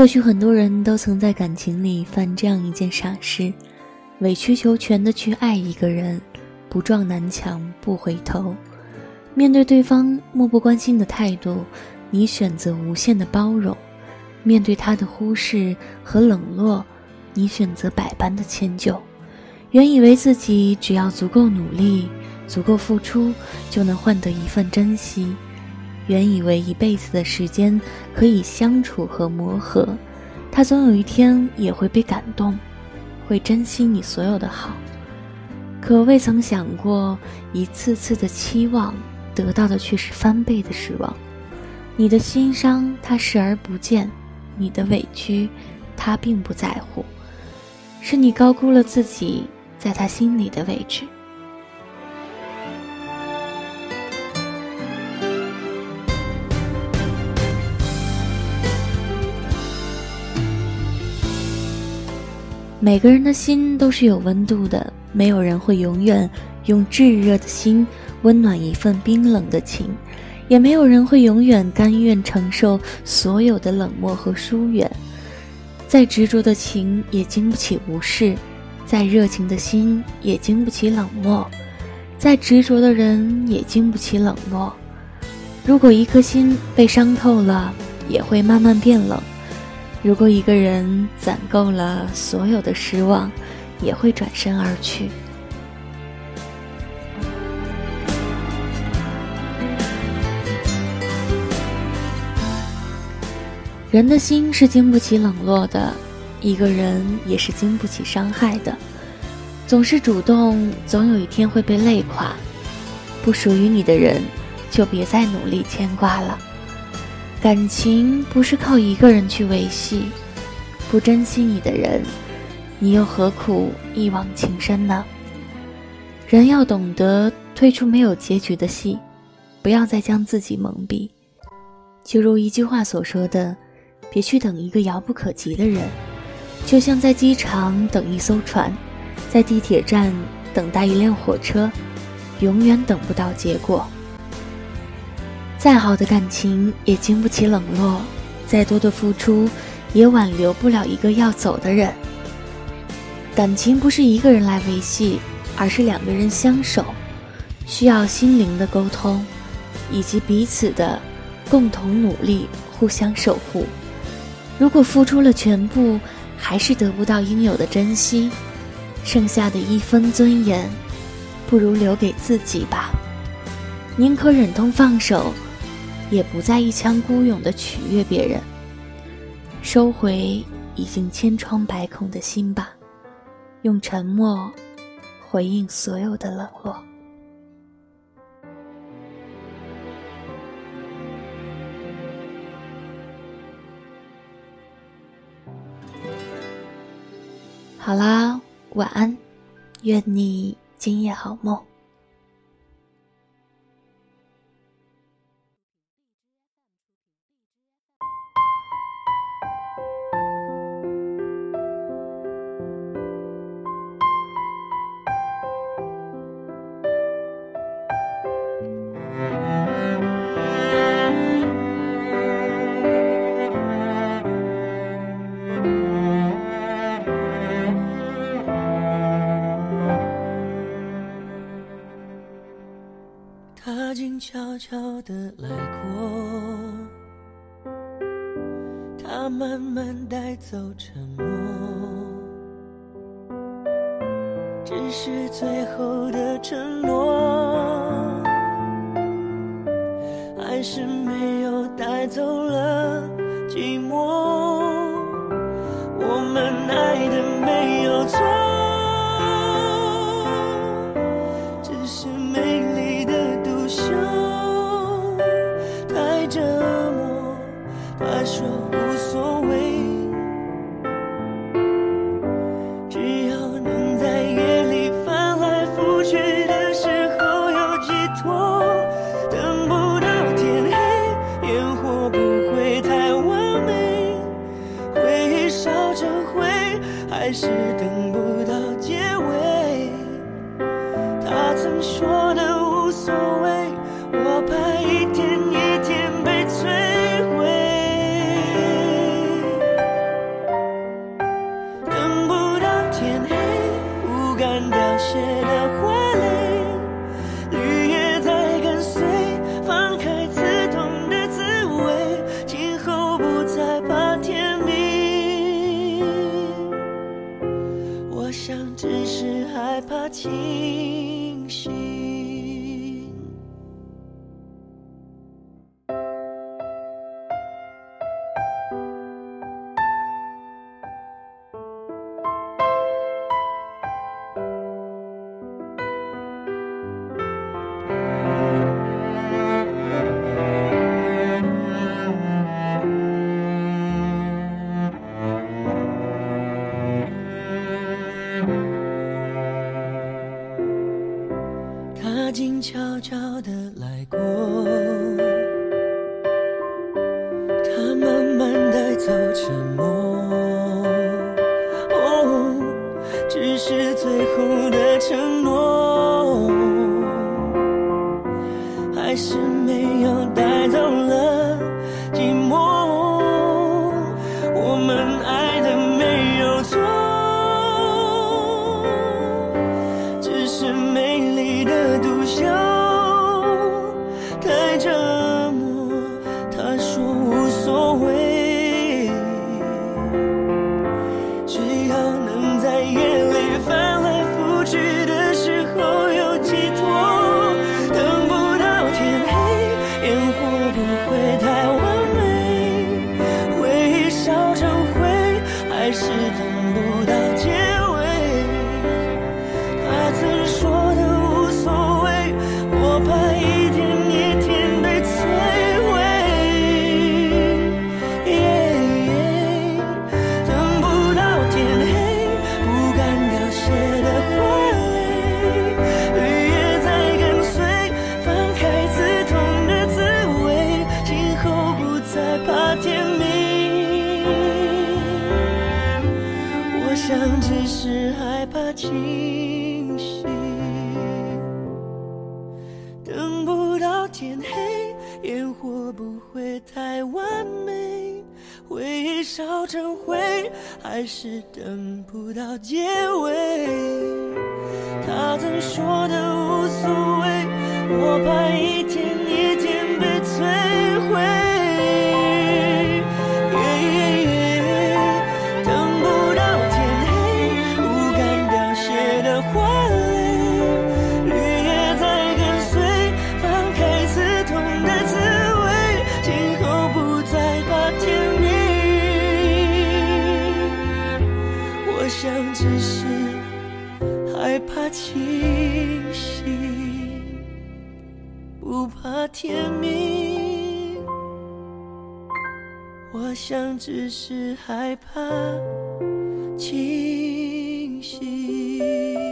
或许很多人都曾在感情里犯这样一件傻事：委曲求全的去爱一个人，不撞南墙不回头。面对对方漠不关心的态度，你选择无限的包容；面对他的忽视和冷落，你选择百般的迁就。原以为自己只要足够努力、足够付出，就能换得一份珍惜。原以为一辈子的时间可以相处和磨合，他总有一天也会被感动，会珍惜你所有的好。可未曾想过，一次次的期望得到的却是翻倍的失望。你的心伤他视而不见，你的委屈他并不在乎，是你高估了自己在他心里的位置。每个人的心都是有温度的，没有人会永远用炙热的心温暖一份冰冷的情，也没有人会永远甘愿承受所有的冷漠和疏远。再执着的情也经不起无视，再热情的心也经不起冷漠，再执着的人也经不起冷落。如果一颗心被伤透了，也会慢慢变冷。如果一个人攒够了所有的失望，也会转身而去。人的心是经不起冷落的，一个人也是经不起伤害的。总是主动，总有一天会被累垮。不属于你的人，就别再努力牵挂了。感情不是靠一个人去维系，不珍惜你的人，你又何苦一往情深呢？人要懂得退出没有结局的戏，不要再将自己蒙蔽。就如一句话所说的：“别去等一个遥不可及的人，就像在机场等一艘船，在地铁站等待一辆火车，永远等不到结果。”再好的感情也经不起冷落，再多的付出也挽留不了一个要走的人。感情不是一个人来维系，而是两个人相守，需要心灵的沟通，以及彼此的共同努力，互相守护。如果付出了全部，还是得不到应有的珍惜，剩下的一分尊严，不如留给自己吧。宁可忍痛放手。也不再一腔孤勇的取悦别人，收回已经千疮百孔的心吧，用沉默回应所有的冷落。好啦，晚安，愿你今夜好梦。静悄悄地来过，他慢慢带走沉默，只是最后的承是我想只是害怕清醒。他静悄悄地来过，他慢慢带走沉默，哦，只是最后的承诺，还是没有带走。away. 成灰还是等不到结尾，他曾说的无所谓，我怕一。我想只是害怕清醒。